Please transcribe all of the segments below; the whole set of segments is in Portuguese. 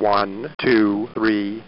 One, two, three.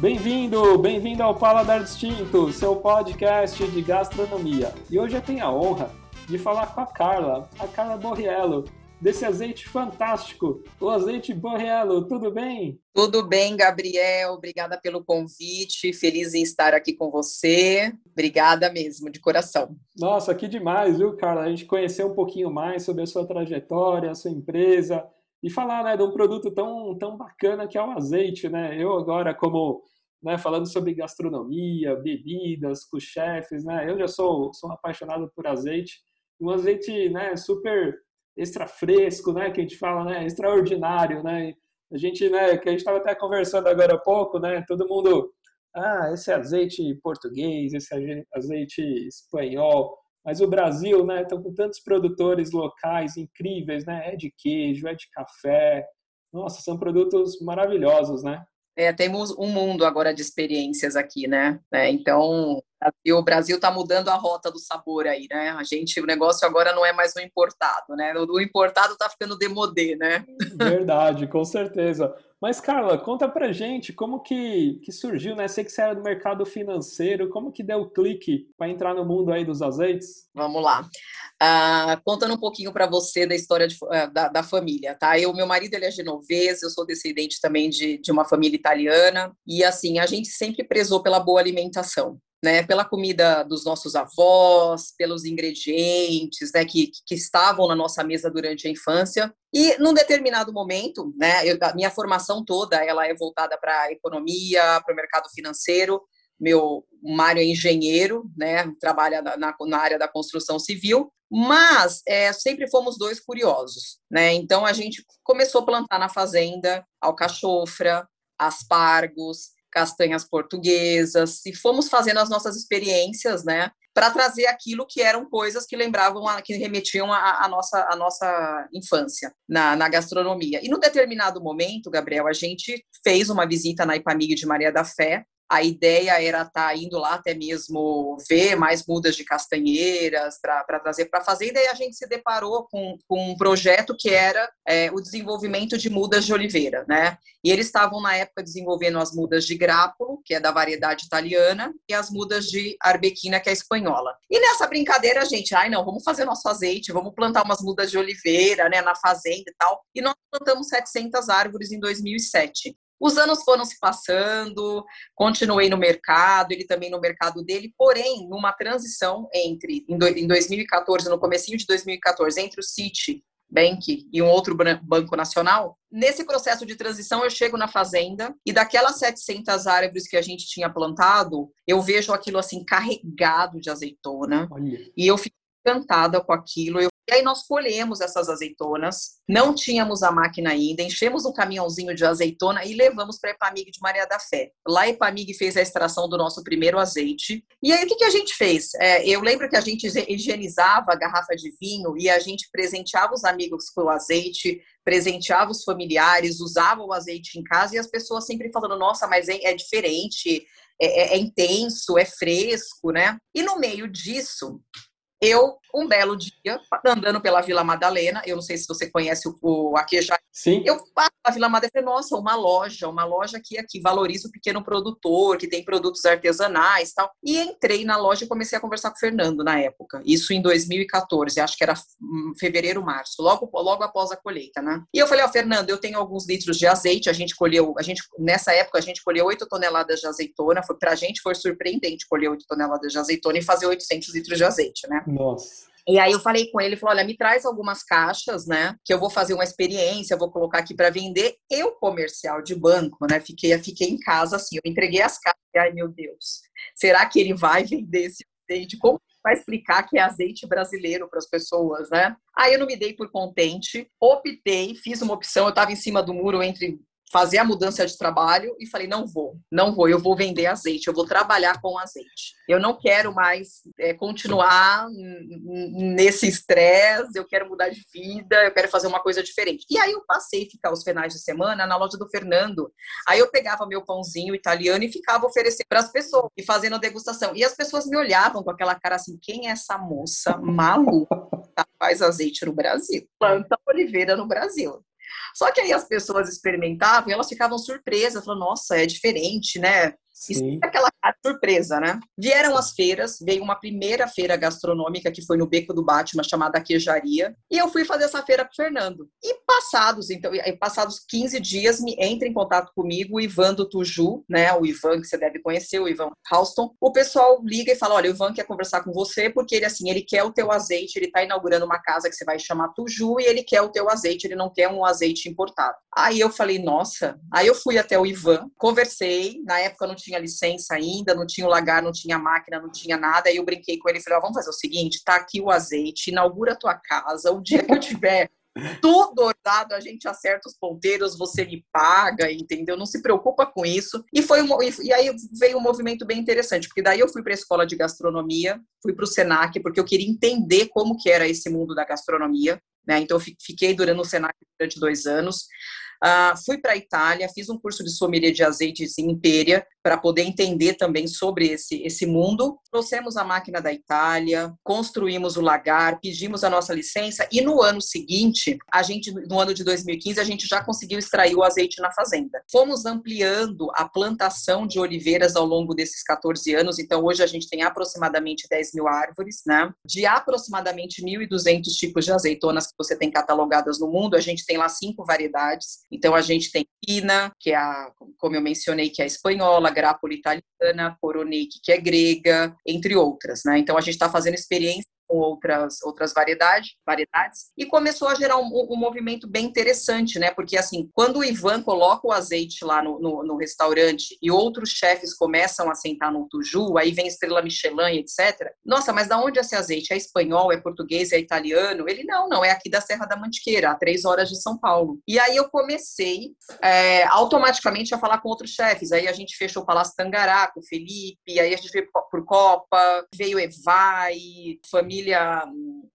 Bem-vindo, bem-vindo ao Paladar Distinto, seu podcast de gastronomia. E hoje eu tenho a honra de falar com a Carla, a Carla Borriello, desse azeite fantástico, o azeite Borriello. Tudo bem? Tudo bem, Gabriel. Obrigada pelo convite. Feliz em estar aqui com você. Obrigada mesmo, de coração. Nossa, que demais, viu, Carla? A gente conhecer um pouquinho mais sobre a sua trajetória, a sua empresa e falar, né, de um produto tão, tão bacana que é o azeite, né? Eu agora, como né, falando sobre gastronomia, bebidas, com chefes, né? Eu já sou, sou apaixonado por azeite, um azeite, né, super extra fresco, né, que a gente fala, né, extraordinário, né? A gente, né, que a gente estava até conversando agora há pouco, né? Todo mundo, ah, esse azeite português, esse azeite espanhol, mas o Brasil, né, estão com tantos produtores locais incríveis, né? É de queijo, é de café. Nossa, são produtos maravilhosos, né? É, temos um mundo agora de experiências aqui, né? É, então, o Brasil está mudando a rota do sabor aí, né? A gente, o negócio agora não é mais o importado, né? O importado está ficando demodê, né? Verdade, com certeza. Mas, Carla, conta pra gente como que, que surgiu, né? Sei que você era do mercado financeiro, como que deu o clique para entrar no mundo aí dos azeites? Vamos lá. Uh, contando um pouquinho para você da história de, uh, da, da, família, tá? Eu, meu marido, ele é genovês, eu sou descendente também de, de uma família italiana, e assim, a gente sempre prezou pela boa alimentação né, pela comida dos nossos avós, pelos ingredientes, né, que, que estavam na nossa mesa durante a infância. E num determinado momento, né, eu, a minha formação toda ela é voltada para a economia, para o mercado financeiro. Meu Mário é engenheiro, né, trabalha na, na área da construção civil, mas é, sempre fomos dois curiosos, né? Então a gente começou a plantar na fazenda alcachofra, aspargos, castanhas portuguesas, e fomos fazendo as nossas experiências, né, para trazer aquilo que eram coisas que lembravam, a, que remetiam à nossa, a nossa infância na, na gastronomia. E no determinado momento, Gabriel, a gente fez uma visita na Ipamig de Maria da Fé, a ideia era estar tá indo lá até mesmo ver mais mudas de castanheiras para trazer para a fazenda e a gente se deparou com, com um projeto que era é, o desenvolvimento de mudas de oliveira, né? E eles estavam na época desenvolvendo as mudas de grápulo, que é da variedade italiana, e as mudas de arbequina, que é espanhola. E nessa brincadeira a gente, ai não, vamos fazer nosso azeite, vamos plantar umas mudas de oliveira, né, na fazenda e tal. E nós plantamos 700 árvores em 2007. Os anos foram se passando, continuei no mercado, ele também no mercado dele, porém, numa transição entre, em 2014, no comecinho de 2014, entre o Citi Bank e um outro banco nacional, nesse processo de transição eu chego na fazenda e daquelas 700 árvores que a gente tinha plantado, eu vejo aquilo assim carregado de azeitona Olha. e eu fico encantada com aquilo. Eu e aí nós colhemos essas azeitonas, não tínhamos a máquina ainda, enchemos um caminhãozinho de azeitona e levamos para a Epamig de Maria da Fé. Lá a Epamig fez a extração do nosso primeiro azeite. E aí o que, que a gente fez? É, eu lembro que a gente higienizava a garrafa de vinho e a gente presenteava os amigos com o azeite, presenteava os familiares, usava o azeite em casa e as pessoas sempre falando, nossa, mas é, é diferente, é, é, é intenso, é fresco, né? E no meio disso, eu, um belo dia, andando pela Vila Madalena, eu não sei se você conhece o, o Aqueja. Sim. Eu passo na Vila Madalena e falei, nossa, uma loja, uma loja que aqui valoriza o pequeno produtor, que tem produtos artesanais tal. E entrei na loja e comecei a conversar com o Fernando na época. Isso em 2014, acho que era hum, fevereiro, março, logo, logo após a colheita, né? E eu falei, ó, oh, Fernando, eu tenho alguns litros de azeite, a gente colheu, a gente, nessa época, a gente colheu 8 toneladas de azeitona, foi, pra gente foi surpreendente colher 8 toneladas de azeitona e fazer 800 litros de azeite, né? Nossa. E aí eu falei com ele, ele falou: olha, me traz algumas caixas, né? Que eu vou fazer uma experiência, vou colocar aqui para vender. Eu, comercial de banco, né? Fiquei, fiquei em casa assim, eu entreguei as caixas. Ai, meu Deus, será que ele vai vender esse azeite? Como vai explicar que é azeite brasileiro para as pessoas, né? Aí eu não me dei por contente, optei, fiz uma opção, eu estava em cima do muro entre fazer a mudança de trabalho e falei: não vou, não vou, eu vou vender azeite, eu vou trabalhar com azeite. Eu não quero mais é, continuar nesse estresse, eu quero mudar de vida, eu quero fazer uma coisa diferente. E aí eu passei a ficar os finais de semana na loja do Fernando. Aí eu pegava meu pãozinho italiano e ficava oferecendo para as pessoas e fazendo a degustação. E as pessoas me olhavam com aquela cara assim: quem é essa moça maluca faz azeite no Brasil? Planta oliveira no Brasil. Só que aí as pessoas experimentavam e elas ficavam surpresas, falando, nossa, é diferente, né? Isso é aquela surpresa, né? Vieram as feiras, veio uma primeira feira gastronômica que foi no Beco do Batman, chamada Queijaria, e eu fui fazer essa feira com o Fernando. E passados, então, passados 15 dias, me entra em contato comigo o Ivan do Tuju, né? O Ivan que você deve conhecer, o Ivan Halston. O pessoal liga e fala: olha, o Ivan quer conversar com você porque ele, assim, ele quer o teu azeite, ele tá inaugurando uma casa que você vai chamar Tuju e ele quer o teu azeite, ele não quer um azeite importado. Aí eu falei, nossa. Aí eu fui até o Ivan, conversei, na época não tinha licença ainda, não tinha o lagar, não tinha máquina, não tinha nada. Aí eu brinquei com ele e falei: vamos fazer o seguinte: tá aqui o azeite, inaugura a tua casa. O dia que eu tiver tudo ordenado, a gente acerta os ponteiros, você me paga, entendeu? Não se preocupa com isso. E foi um, e aí veio um movimento bem interessante, porque daí eu fui para a escola de gastronomia, fui para o Senac, porque eu queria entender como que era esse mundo da gastronomia. Né? Então, eu fiquei durante o Senac durante dois anos. Uh, fui para a Itália, fiz um curso de sommelier de azeites em Impéria, para poder entender também sobre esse, esse mundo. Trouxemos a máquina da Itália, construímos o lagar, pedimos a nossa licença e no ano seguinte, a gente, no ano de 2015, a gente já conseguiu extrair o azeite na fazenda. Fomos ampliando a plantação de oliveiras ao longo desses 14 anos, então hoje a gente tem aproximadamente 10 mil árvores, né? De aproximadamente 1.200 tipos de azeitonas que você tem catalogadas no mundo, a gente tem lá cinco variedades. Então a gente tem Pina, que é a, como eu mencionei, que é a espanhola, grápula italiana, Coroneik, que é grega, entre outras, né? Então a gente está fazendo experiência com outras, outras variedades, variedades, e começou a gerar um, um, movimento bem interessante, né? Porque, assim, quando o Ivan coloca o azeite lá no, no, no, restaurante e outros chefes começam a sentar no tuju, aí vem Estrela Michelin, etc. Nossa, mas da onde é esse azeite? É espanhol, é português, é italiano? Ele, não, não, é aqui da Serra da Mantiqueira, a três horas de São Paulo. E aí eu comecei é, automaticamente a falar com outros chefes. Aí a gente fechou o Palácio Tangará com o Felipe, aí a gente veio por Copa, veio Evai, família família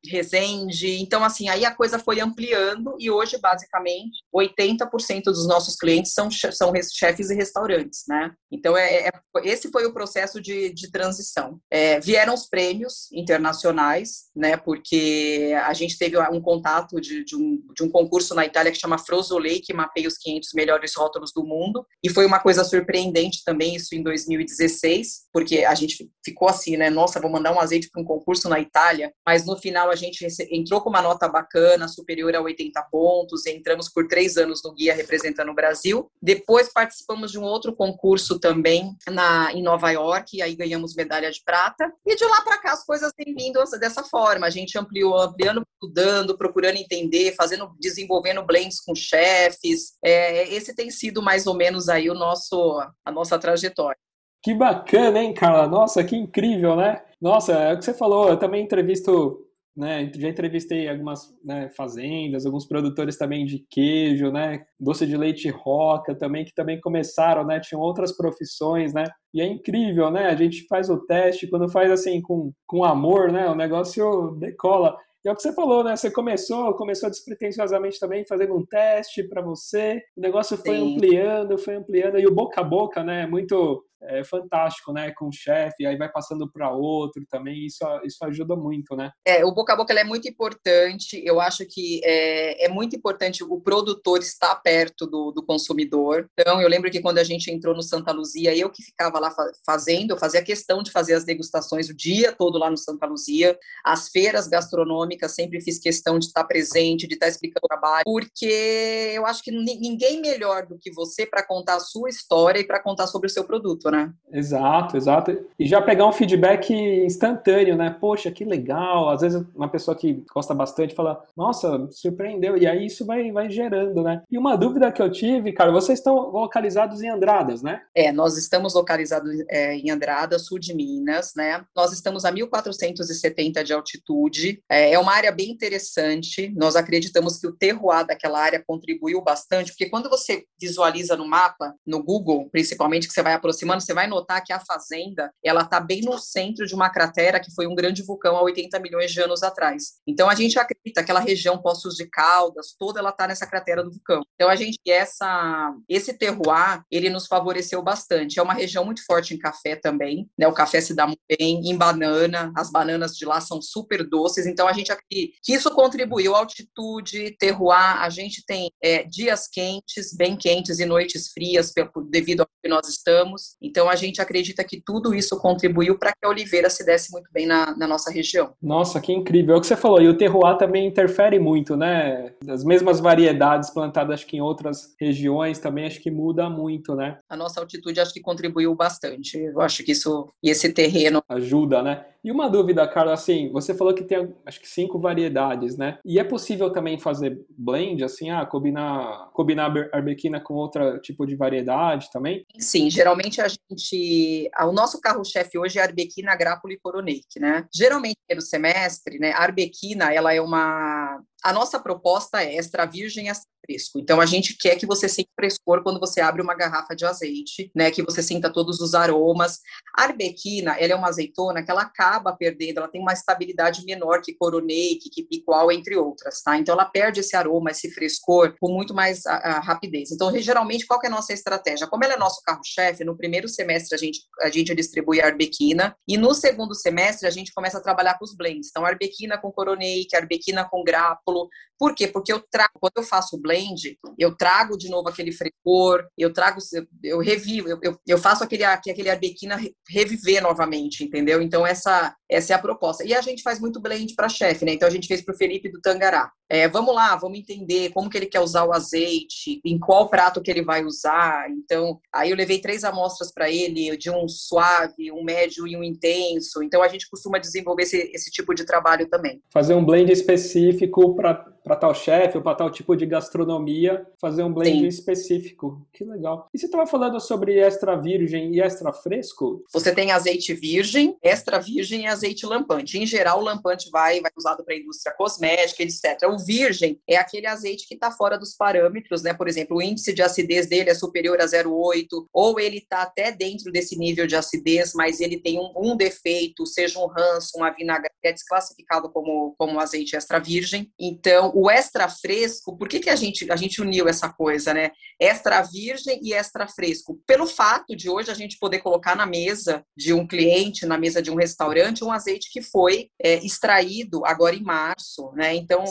Resende. Então, assim, aí a coisa foi ampliando e hoje, basicamente, 80% dos nossos clientes são, são chefes e restaurantes, né? Então, é, é esse foi o processo de, de transição. É, vieram os prêmios internacionais, né? Porque a gente teve um contato de, de, um, de um concurso na Itália que chama Frosolei, que mapeia os 500 melhores rótulos do mundo. E foi uma coisa surpreendente também, isso em 2016, porque a gente ficou assim, né? Nossa, vou mandar um azeite para um concurso na Itália mas no final a gente entrou com uma nota bacana, superior a 80 pontos, entramos por três anos no Guia representando o Brasil. Depois participamos de um outro concurso também na, em Nova York, aí ganhamos medalha de prata. E de lá para cá as coisas têm vindo dessa forma. A gente ampliou, ampliando, estudando, procurando entender, fazendo, desenvolvendo blends com chefes. É, esse tem sido mais ou menos aí o nosso, a nossa trajetória. Que bacana, hein, Carla? Nossa, que incrível, né? Nossa, é o que você falou. Eu também entrevisto, né? Já entrevistei algumas né, fazendas, alguns produtores também de queijo, né? Doce de leite roca também, que também começaram, né? Tinham outras profissões, né? E é incrível, né? A gente faz o teste, quando faz assim com, com amor, né? O negócio decola. E é o que você falou, né? Você começou, começou despretensiosamente também fazendo um teste para você. O negócio foi Sim. ampliando, foi ampliando e o boca a boca, né? Muito é fantástico, né? Com o chefe, aí vai passando para outro também, isso, isso ajuda muito, né? É, o boca a boca é muito importante. Eu acho que é, é muito importante o produtor estar perto do, do, consumidor. Então, eu lembro que quando a gente entrou no Santa Luzia, eu que ficava lá fazendo, eu fazia questão de fazer as degustações o dia todo lá no Santa Luzia. As feiras gastronômicas, sempre fiz questão de estar presente, de estar explicando o trabalho, porque eu acho que ninguém melhor do que você para contar a sua história e para contar sobre o seu produto né? Exato, exato. E já pegar um feedback instantâneo, né? Poxa, que legal. Às vezes uma pessoa que gosta bastante fala, nossa, surpreendeu. E aí isso vai, vai gerando, né? E uma dúvida que eu tive, cara, vocês estão localizados em Andradas, né? É, nós estamos localizados é, em Andradas, sul de Minas, né? Nós estamos a 1470 de altitude. É, é uma área bem interessante. Nós acreditamos que o terroir daquela área contribuiu bastante, porque quando você visualiza no mapa, no Google, principalmente, que você vai aproximando, você vai notar que a fazenda, ela está bem no centro de uma cratera que foi um grande vulcão há 80 milhões de anos atrás. Então, a gente acredita que aquela região Poços de Caldas, toda ela está nessa cratera do vulcão. Então, a gente, essa, esse terroir, ele nos favoreceu bastante. É uma região muito forte em café também, né? O café se dá muito bem, em banana, as bananas de lá são super doces, então a gente acredita que isso contribuiu, altitude, terroir, a gente tem é, dias quentes, bem quentes e noites frias devido ao que nós estamos, então a gente acredita que tudo isso contribuiu para que a oliveira se desse muito bem na, na, nossa região. Nossa, que incrível, é o que você falou, e o terroir também interfere muito, né? As mesmas variedades plantadas acho que em outras regiões também acho que muda muito, né? A nossa altitude acho que contribuiu bastante, eu acho que isso, e esse terreno... Ajuda, né? E uma dúvida, Carla, assim, você falou que tem acho que cinco variedades, né? E é possível também fazer blend, assim, ah, combinar, combinar arbequina com outro tipo de variedade também? Sim, geralmente a gente, o nosso carro-chefe hoje é arbequina, grápula e coroneik, né? Geralmente no semestre, né, a arbequina, ela é uma a nossa proposta é extra virgem extra fresco. Então a gente quer que você sinta frescor quando você abre uma garrafa de azeite, né? Que você sinta todos os aromas. A arbequina, ela é uma azeitona que ela acaba perdendo, ela tem uma estabilidade menor que coroneik, que picual, entre outras, tá? Então ela perde esse aroma, esse frescor com muito mais a, a rapidez. Então geralmente qual é a nossa estratégia? Como ela é nosso carro-chefe, no primeiro semestre a gente a gente distribui a arbequina e no segundo semestre a gente começa a trabalhar com os blends. Então arbequina com coroneik, arbequina com grápulo. Por quê? Porque eu trago quando eu faço o blend, eu trago de novo aquele frescor, eu trago, eu revivo, eu, eu, eu faço aquele, aquele arbequina reviver novamente, entendeu? Então, essa, essa é a proposta. E a gente faz muito blend para chefe, né? Então, a gente fez para o Felipe do Tangará. É, vamos lá, vamos entender como que ele quer usar o azeite, em qual prato que ele vai usar. Então, aí eu levei três amostras para ele, de um suave, um médio e um intenso. Então, a gente costuma desenvolver esse, esse tipo de trabalho também. Fazer um blend específico para tal chefe ou para tal tipo de gastronomia, fazer um blend Sim. específico. Que legal. E você estava falando sobre extra virgem e extra fresco? Você tem azeite virgem, extra virgem e azeite lampante. Em geral, o lampante vai, vai usado para indústria cosmética, etc. O virgem é aquele azeite que está fora dos parâmetros, né? Por exemplo, o índice de acidez dele é superior a 0,8, ou ele está até dentro desse nível de acidez, mas ele tem um, um defeito, seja um ranço, uma vinagre, é desclassificado como, como azeite extra virgem. Então, o extra fresco, por que, que a, gente, a gente uniu essa coisa, né? Extra virgem e extra fresco. Pelo fato de hoje a gente poder colocar na mesa de um cliente, na mesa de um restaurante, um azeite que foi é, extraído agora em março, né? Então,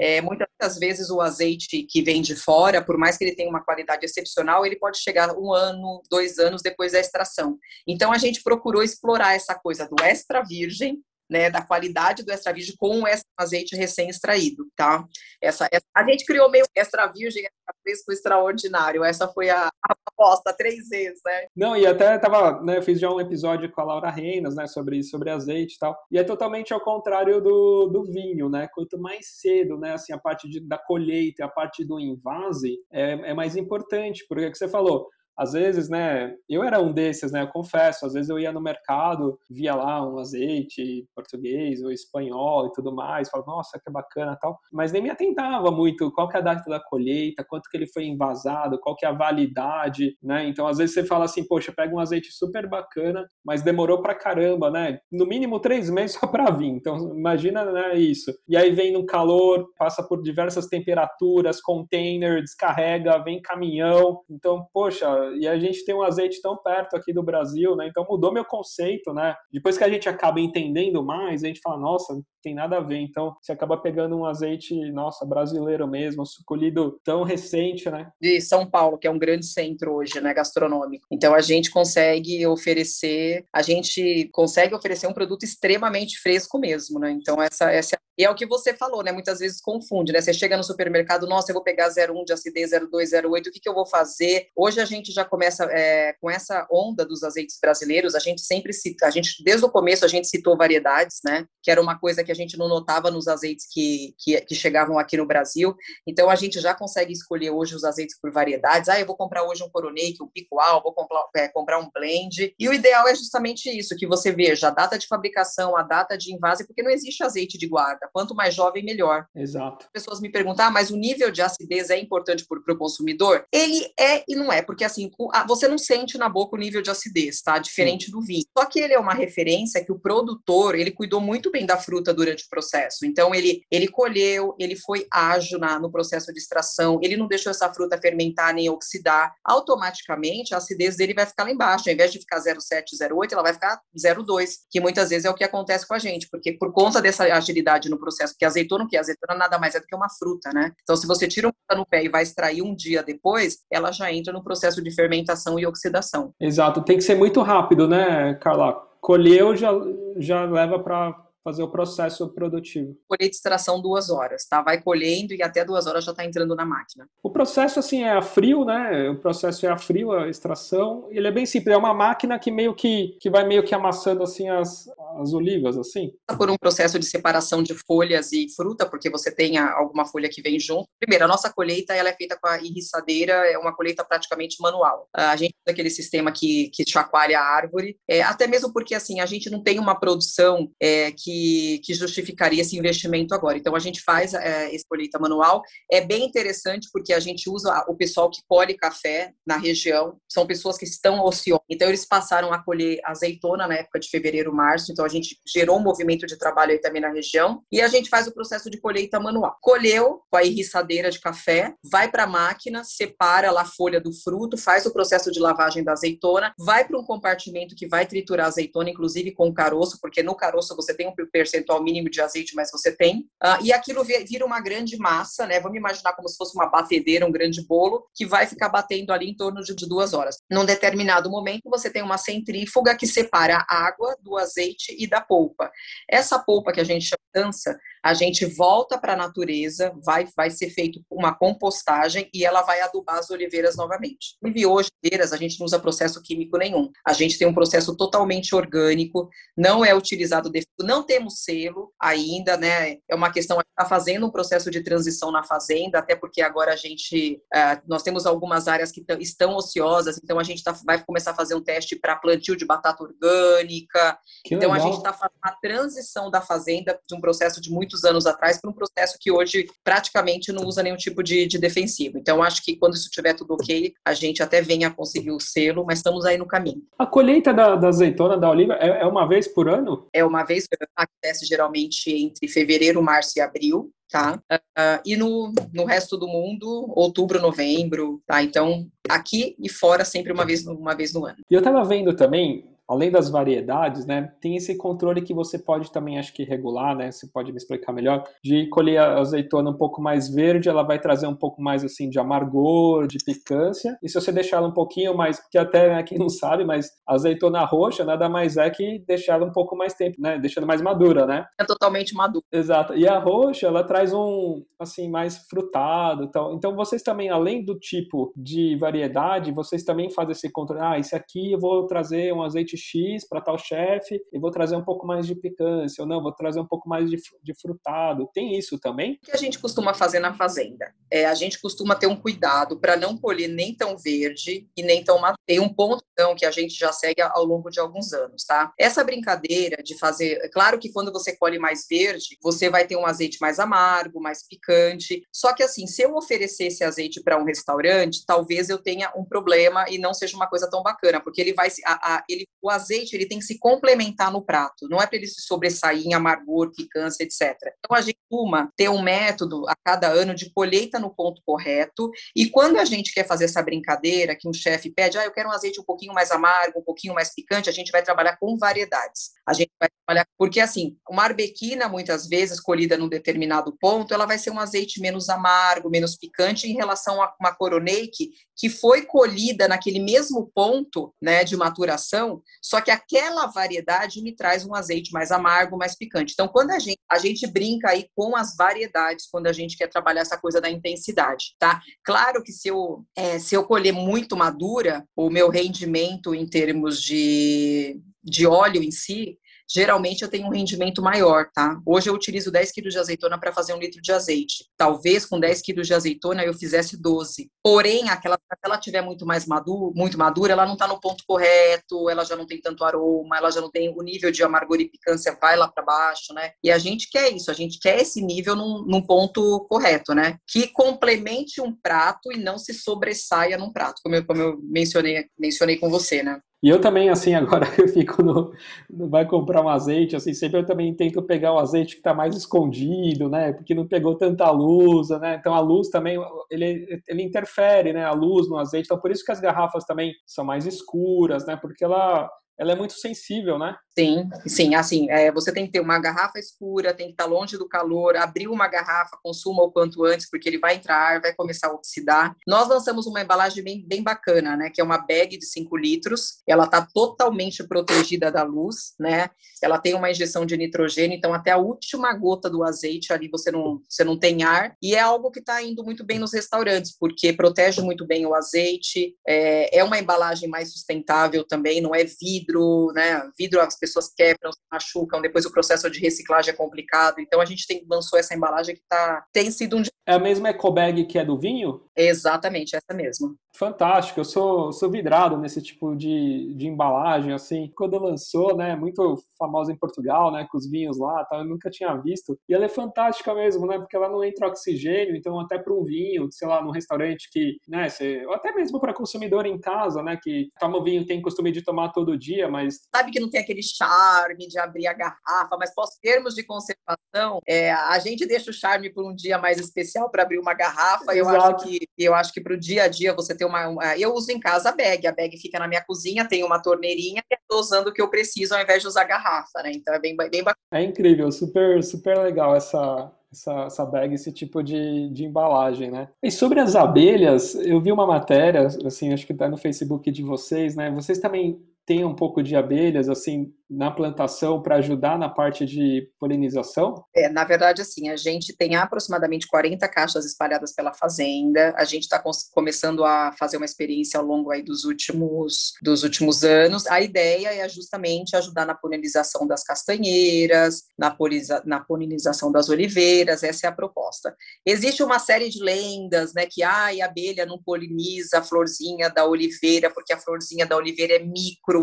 é, muitas vezes o azeite que vem de fora, por mais que ele tenha uma qualidade excepcional, ele pode chegar um ano, dois anos depois da extração. Então, a gente procurou explorar essa coisa do extra virgem né, da qualidade do extra virgem com esse azeite recém-extraído, tá? Essa, essa, a gente criou meio extra virgem, extra fresco extraordinário. Essa foi a, a aposta três vezes, né? Não, e até tava, né, eu fiz já um episódio com a Laura Reinas, né, sobre sobre azeite e tal. E é totalmente ao contrário do, do vinho, né? Quanto mais cedo, né, assim, a parte de, da colheita, a parte do invase é, é mais importante, porque é que você falou, às vezes, né, eu era um desses, né, eu confesso, às vezes eu ia no mercado, via lá um azeite português ou espanhol e tudo mais, falava, nossa, que bacana tal, mas nem me atentava muito qual que é a data da colheita, quanto que ele foi envasado, qual que é a validade, né, então às vezes você fala assim, poxa, pega um azeite super bacana, mas demorou pra caramba, né, no mínimo três meses só pra vir, então imagina, né, isso, e aí vem no calor, passa por diversas temperaturas, container, descarrega, vem caminhão, então, poxa, e a gente tem um azeite tão perto aqui do Brasil, né? Então mudou meu conceito, né? Depois que a gente acaba entendendo mais, a gente fala, nossa, tem nada a ver. Então, você acaba pegando um azeite, nossa, brasileiro mesmo, colhido tão recente, né? De São Paulo, que é um grande centro hoje, né, gastronômico. Então, a gente consegue oferecer, a gente consegue oferecer um produto extremamente fresco mesmo, né? Então, essa, essa e é o que você falou, né? Muitas vezes confunde, né? Você chega no supermercado, nossa, eu vou pegar 01 de acidez, 02, 08, o que, que eu vou fazer? Hoje a gente já começa é, com essa onda dos azeites brasileiros. A gente sempre cita, a gente desde o começo a gente citou variedades, né? Que era uma coisa que a gente não notava nos azeites que, que, que chegavam aqui no Brasil. Então a gente já consegue escolher hoje os azeites por variedades. Ah, eu vou comprar hoje um coroneik, um picual, vou comprar, é, comprar um blend. E o ideal é justamente isso, que você veja a data de fabricação, a data de invase, porque não existe azeite de guarda. Quanto mais jovem, melhor. Exato. As pessoas me perguntam, ah, mas o nível de acidez é importante para o consumidor? Ele é e não é, porque assim, você não sente na boca o nível de acidez, tá? Diferente Sim. do vinho. Só que ele é uma referência que o produtor, ele cuidou muito bem da fruta durante o processo. Então, ele, ele colheu, ele foi ágil na, no processo de extração, ele não deixou essa fruta fermentar nem oxidar. Automaticamente, a acidez dele vai ficar lá embaixo. Ao invés de ficar 0,7, 0,8, ela vai ficar 0,2, que muitas vezes é o que acontece com a gente, porque por conta dessa agilidade no processo, porque azeitona, que azeitona nada mais é do que uma fruta, né? Então, se você tira um no pé e vai extrair um dia depois, ela já entra no processo de fermentação e oxidação. Exato, tem que ser muito rápido, né, Carla? Colheu já, já leva para fazer o processo produtivo. Colher de extração duas horas, tá? Vai colhendo e até duas horas já está entrando na máquina. O processo, assim, é a frio, né? O processo é a frio, a extração. Ele é bem simples, é uma máquina que meio que, que vai meio que amassando, assim, as, as olivas, assim. Por um processo de separação de folhas e fruta, porque você tem alguma folha que vem junto. Primeiro, a nossa colheita, ela é feita com a irriçadeira, é uma colheita praticamente manual. A gente usa aquele sistema que, que chacoalha a árvore, é, até mesmo porque, assim, a gente não tem uma produção é, que que, justificaria esse investimento agora. Então, a gente faz é, esse colheita manual. É bem interessante porque a gente usa o pessoal que colhe café na região, são pessoas que estão ociosas. Então, eles passaram a colher azeitona na época de fevereiro, março. Então, a gente gerou um movimento de trabalho aí também na região. E a gente faz o processo de colheita manual. Colheu com a irriçadeira de café, vai para a máquina, separa lá a folha do fruto, faz o processo de lavagem da azeitona, vai para um compartimento que vai triturar a azeitona, inclusive com o caroço, porque no caroço você tem um percentual mínimo de azeite, mas você tem. Uh, e aquilo vira uma grande massa, né? Vamos imaginar como se fosse uma batedeira, um grande bolo, que vai ficar batendo ali em torno de duas horas. Num determinado momento, você tem uma centrífuga que separa a água do azeite e da polpa. Essa polpa que a gente chama dança, a gente volta para a natureza, vai, vai ser feito uma compostagem e ela vai adubar as oliveiras novamente. E hoje, a gente não usa processo químico nenhum. A gente tem um processo totalmente orgânico, não é utilizado, não temos selo ainda, né? É uma questão, está fazendo um processo de transição na fazenda, até porque agora a gente, uh, nós temos algumas áreas que estão ociosas, então a gente tá, vai começar a fazer um teste para plantio de batata orgânica. Que então legal. a gente está fazendo a transição da fazenda de um processo de muitos anos atrás para um processo que hoje praticamente não usa nenhum tipo de, de defensivo. Então, acho que quando isso estiver tudo ok, a gente até venha a conseguir o selo, mas estamos aí no caminho. A colheita da, da azeitona, da oliva, é, é, uma vez por ano? É uma vez, acontece geralmente entre fevereiro, março e abril. Tá? Uh, e no, no resto do mundo, outubro, novembro, tá? Então, aqui e fora, sempre uma vez, uma vez no ano. E eu estava vendo também, além das variedades, né, tem esse controle que você pode também, acho que regular, né, você pode me explicar melhor, de colher a azeitona um pouco mais verde, ela vai trazer um pouco mais, assim, de amargor, de picância, e se você deixar ela um pouquinho mais, que até, né, quem não sabe, mas azeitona roxa nada mais é que deixar ela um pouco mais tempo, né, deixando mais madura, né? É totalmente madura. Exato, e a roxa, ela traz um, assim, mais frutado, então, então vocês também, além do tipo de variedade, vocês também fazem esse controle, ah, esse aqui eu vou trazer um azeite X para tal chefe e vou trazer um pouco mais de picância, ou não, vou trazer um pouco mais de, de frutado. Tem isso também? O que a gente costuma fazer na fazenda? É, a gente costuma ter um cuidado para não colher nem tão verde e nem tão maduro. Tem um ponto então, que a gente já segue ao longo de alguns anos, tá? Essa brincadeira de fazer, é claro que quando você colhe mais verde, você vai ter um azeite mais amargo, mais picante. Só que assim, se eu oferecer esse azeite para um restaurante, talvez eu tenha um problema e não seja uma coisa tão bacana, porque ele vai a, a, ele o azeite ele tem que se complementar no prato, não é para ele se sobressair em amargor, picância, etc. Então a gente costuma ter um método a cada ano de colheita no ponto correto, e quando a gente quer fazer essa brincadeira, que um chefe pede, ah, eu quero um azeite um pouquinho mais amargo, um pouquinho mais picante, a gente vai trabalhar com variedades. A gente vai trabalhar, porque assim, uma arbequina, muitas vezes, colhida num determinado ponto, ela vai ser um azeite menos amargo, menos picante em relação a uma coroneik que foi colhida naquele mesmo ponto, né, de maturação, Só que aquela variedade me traz um azeite mais amargo, mais picante. Então, quando a gente, a gente brinca aí com as variedades, quando a gente quer trabalhar essa coisa da intensidade, tá? Claro que se eu, é, se eu colher muito madura, o meu rendimento em termos de, de óleo em si, geralmente eu tenho um rendimento maior, tá? Hoje eu utilizo 10 quilos de azeitona para fazer um litro de azeite. Talvez com 10 quilos de azeitona eu fizesse 12. Porém, aquela, ela tiver muito mais madura, muito madura, ela não está no ponto correto, ela já não tem tanto aroma, ela já não tem o nível de amargor e picância vai lá para baixo, né? E a gente quer isso, a gente quer esse nível num, num ponto correto, né? Que complemente um prato e não se sobressaia num prato, como eu, como eu mencionei, mencionei com você, né? E eu também, assim, agora eu fico no, no, vai comprar um azeite, assim, sempre eu também tento pegar o azeite que está mais escondido, né, porque não pegou tanta luz, né, então a luz também, ele, ele interfere, né, a luz no azeite, então por isso que as garrafas também são mais escuras, né, porque ela, ela é muito sensível, né? Sim, sim, assim, é, você tem que ter uma garrafa escura, tem que estar longe do calor, abrir uma garrafa, consuma o quanto antes, porque ele vai entrar, vai começar a oxidar. Nós lançamos uma embalagem bem, bem bacana, né, que é uma bag de 5 litros, ela está totalmente protegida da luz, né, ela tem uma injeção de nitrogênio, então até a última gota do azeite ali você não, você não tem ar, e é algo que está indo muito bem nos restaurantes, porque protege muito bem o azeite, é, é uma embalagem mais sustentável também, não é vidro, né, vidro pessoas quebram, se machucam, depois o processo de reciclagem é complicado. Então a gente tem, lançou essa embalagem que tá, tem sido um. É a mesma ecobag que é do vinho? Exatamente, essa mesma. Fantástico, eu sou, sou vidrado nesse tipo de, de embalagem, assim. Quando lançou, né, muito famosa em Portugal, né, com os vinhos lá, tal, eu nunca tinha visto. E ela é fantástica mesmo, né, porque ela não entra oxigênio, então até para um vinho, sei lá, num restaurante que, né, você, ou até mesmo para consumidor em casa, né, que toma vinho tem costume de tomar todo dia, mas... Sabe que não tem aquele charme de abrir a garrafa, mas pós termos de conservação, é, a gente deixa o charme por um dia mais especial para abrir uma garrafa, eu acho que eu acho que para o dia a dia você ter uma, uma, Eu uso em casa a bag, a bag fica na minha cozinha, tem uma torneirinha e estou usando o que eu preciso ao invés de usar garrafa, né? Então é bem, bem bacana. É incrível, super, super legal essa, essa, essa bag, esse tipo de, de embalagem, né? E sobre as abelhas, eu vi uma matéria, assim, acho que está no Facebook de vocês, né? Vocês também têm um pouco de abelhas, assim, na plantação para ajudar na parte de polinização? É, na verdade, assim, a gente tem aproximadamente 40 caixas espalhadas pela fazenda. A gente está começando a fazer uma experiência ao longo aí dos últimos, dos últimos anos. A ideia é justamente ajudar na polinização das castanheiras, na, na polinização das oliveiras. Essa é a proposta. Existe uma série de lendas, né, que ai, a abelha não poliniza a florzinha da oliveira porque a florzinha da oliveira é micro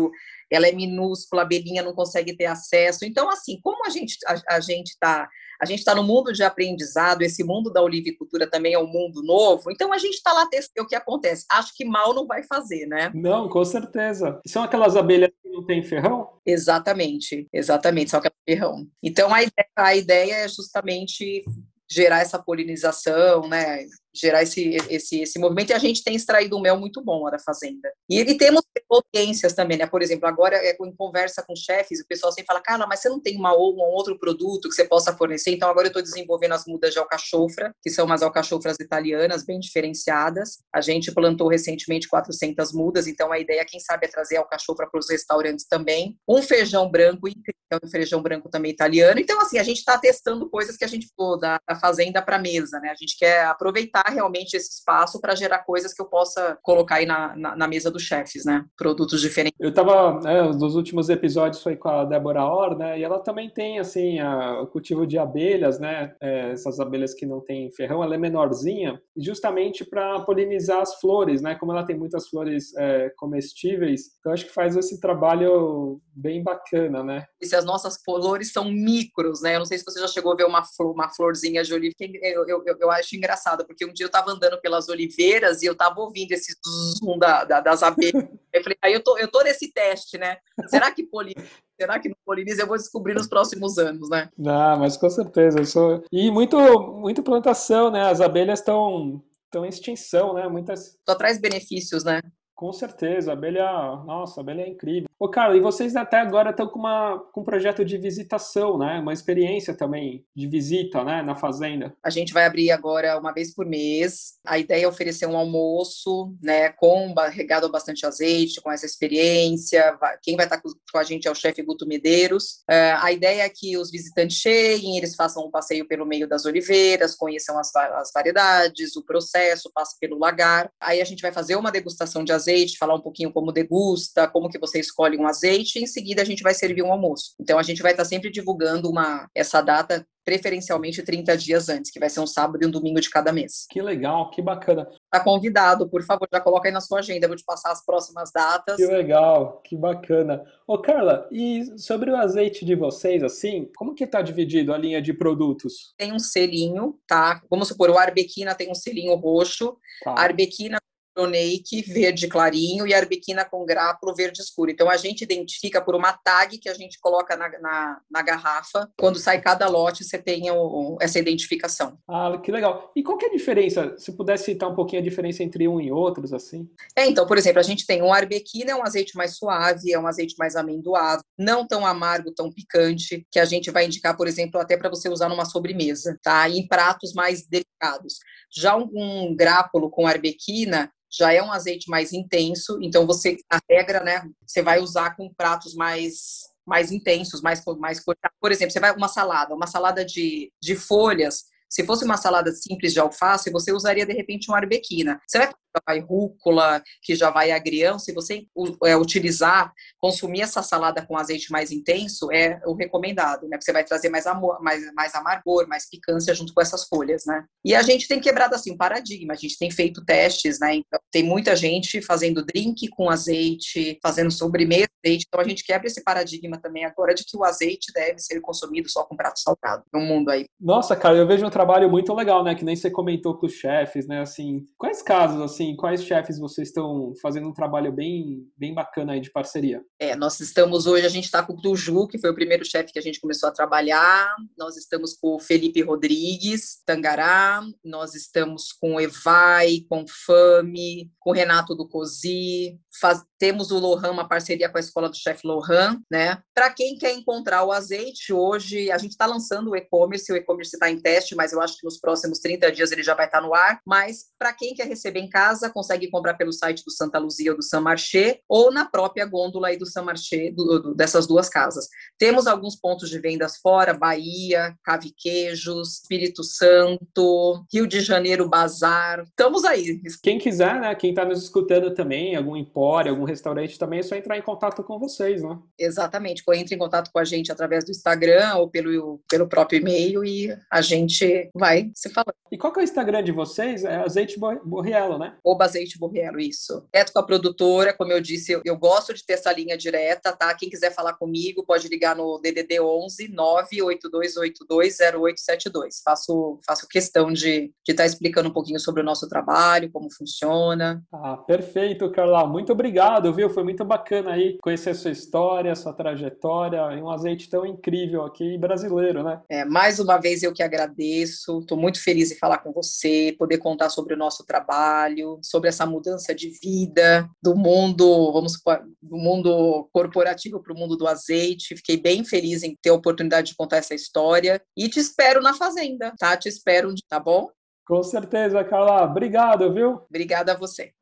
ela é minúscula, a abelhinha não consegue ter acesso. Então, assim, como a gente a, a gente está a gente está no mundo de aprendizado, esse mundo da olivicultura também é um mundo novo, então a gente está lá testando o que acontece. Acho que mal não vai fazer, né? Não, com certeza. São aquelas abelhas que não têm ferrão? Exatamente, exatamente, são aquelas ferrão. Então a ideia, a ideia é justamente gerar essa polinização, né? Gerar esse, esse, esse movimento e a gente tem extraído um mel muito bom lá da fazenda. E, e temos potências também, né? Por exemplo, agora é, em conversa com chefes, o pessoal sempre fala, cara, mas você não tem uma, um outro produto que você possa fornecer? Então agora eu estou desenvolvendo as mudas de alcachofra, que são umas alcachofras italianas bem diferenciadas. A gente plantou recentemente 400 mudas, então a ideia, quem sabe, é trazer alcachofra para os restaurantes também. Um feijão branco, um feijão branco também italiano. Então, assim, a gente está testando coisas que a gente pô da, da fazenda para mesa, né? A gente quer aproveitar realmente esse espaço para gerar coisas que eu possa colocar aí na, na, na mesa dos chefes, né? Produtos diferentes. Eu estava, né, nos últimos episódios foi com a Débora Or, né? E ela também tem, assim, a, o cultivo de abelhas, né? É, essas abelhas que não têm ferrão, ela é menorzinha, justamente para polinizar as flores, né? Como ela tem muitas flores é, comestíveis, então acho que faz esse trabalho bem bacana, né? E se as nossas flores são micros, né? Eu não sei se você já chegou a ver uma, flor, uma florzinha de oliva, eu, eu, eu, eu acho engraçado, porque um dia eu estava andando pelas oliveiras e eu estava ouvindo esse zoom da, da, das abelhas. Eu falei, aí eu tô, eu tô nesse teste, né? Será que poliniza? Será que não poliniza? Eu vou descobrir nos próximos anos, né? Não, mas com certeza. Eu sou... E muito, muito plantação, né? As abelhas estão estão em extinção, né? Muitas. Só traz benefícios, né? Com certeza, abelha, nossa, abelha é incrível. Ô, Carla, e vocês até agora estão com, uma, com um projeto de visitação, né? Uma experiência também de visita, né? Na fazenda. A gente vai abrir agora uma vez por mês. A ideia é oferecer um almoço, né? Com regado bastante azeite, com essa experiência. Quem vai estar com a gente é o chefe Guto Medeiros. Uh, a ideia é que os visitantes cheguem, eles façam um passeio pelo meio das oliveiras, conheçam as, as variedades, o processo, passe pelo lagar. Aí a gente vai fazer uma degustação de azeite, falar um pouquinho como degusta, como que você escolhe um azeite, e em seguida a gente vai servir um almoço. Então a gente vai estar sempre divulgando uma essa data preferencialmente 30 dias antes, que vai ser um sábado e um domingo de cada mês. Que legal, que bacana. Tá convidado, por favor, já coloca aí na sua agenda, vou te passar as próximas datas. Que legal, que bacana. Ô Carla, e sobre o azeite de vocês, assim, como que tá dividido a linha de produtos? Tem um selinho, tá? Vamos supor, o Arbequina tem um selinho roxo, tá. a Arbequina Pronake verde clarinho e arbequina com grápulo verde escuro. Então a gente identifica por uma tag que a gente coloca na, na, na garrafa. Quando sai cada lote, você tem o, essa identificação. Ah, que legal. E qual que é a diferença? Se pudesse citar um pouquinho a diferença entre um e outros, assim? É, então, por exemplo, a gente tem um arbequina, é um azeite mais suave, é um azeite mais amendoado, não tão amargo, tão picante, que a gente vai indicar, por exemplo, até para você usar numa sobremesa, tá? em pratos mais delicados. Já um, um grápulo com arbequina, já é um azeite mais intenso, então você, a regra, né, você vai usar com pratos mais mais intensos, mais mais Por exemplo, você vai uma salada, uma salada de, de folhas, se fosse uma salada simples de alface, você usaria de repente uma arbequina. Você vai vai rúcula, que já vai agrião, se você é, utilizar, consumir essa salada com azeite mais intenso, é o recomendado, né? Porque você vai trazer mais, amor, mais, mais amargor, mais picância junto com essas folhas, né? E a gente tem quebrado, assim, um paradigma, a gente tem feito testes, né? Então, tem muita gente fazendo drink com azeite, fazendo sobremesa azeite, então a gente quebra esse paradigma também agora de que o azeite deve ser consumido só com prato salgado no mundo aí. Nossa, cara, eu vejo um trabalho muito legal, né? Que nem você comentou com os chefes, né? Assim, quais casos, assim, assim, quais chefes vocês estão fazendo um trabalho bem, bem bacana aí de parceria? É, nós estamos hoje, a gente está com o Tuju, que foi o primeiro chefe que a gente começou a trabalhar, nós estamos com o Felipe Rodrigues, Tangará, nós estamos com o Evai, com o Fame, com o Renato do Cozi, faz, temos o Lohan, uma parceria com a escola do chefe Lohan, né? Para quem quer encontrar o azeite, hoje a gente está lançando o e-commerce, o e-commerce está em teste, mas eu acho que nos próximos 30 dias ele já vai estar tá no ar. Mas para quem quer receber em casa, consegue comprar pelo site do Santa Luzia ou do San Marché, ou na própria gôndola aí do San Marché, do, do, dessas duas casas. Temos alguns pontos de vendas fora, Bahia, Cave Queijos, Espírito Santo, Rio de Janeiro, Bazar. Estamos aí. Quem quiser, né, quem está nos escutando também, algum empório, algum restaurante também, é só entrar em contato com vocês, né? Exatamente. Entre em contato com a gente através do Instagram ou pelo, pelo próprio e-mail e a gente vai se falando. E qual que é o Instagram de vocês? É Azeite Borriello, né? O Azeite Borriello, isso. Direto com a produtora, como eu disse, eu, eu, gosto de ter essa linha direta, tá? Quem quiser falar comigo, pode ligar no DDD 11 982820872. Faço, faço questão de estar tá explicando um pouquinho sobre o nosso trabalho, como funciona. Ah, perfeito, Carla. Muito obrigado, viu? Foi muito bacana aí conhecer a sua história, a sua trajetória, e um azeite tão incrível aqui brasileiro, né? É, mais uma vez eu que agradeço. Estou muito feliz em falar com você, poder contar sobre o nosso trabalho sobre essa mudança de vida do mundo, vamos do mundo corporativo para o mundo do azeite. Fiquei bem feliz em ter a oportunidade de contar essa história e te espero na fazenda, tá? Te espero, tá bom? Com certeza, Carla. Obrigado, viu? Obrigada a você.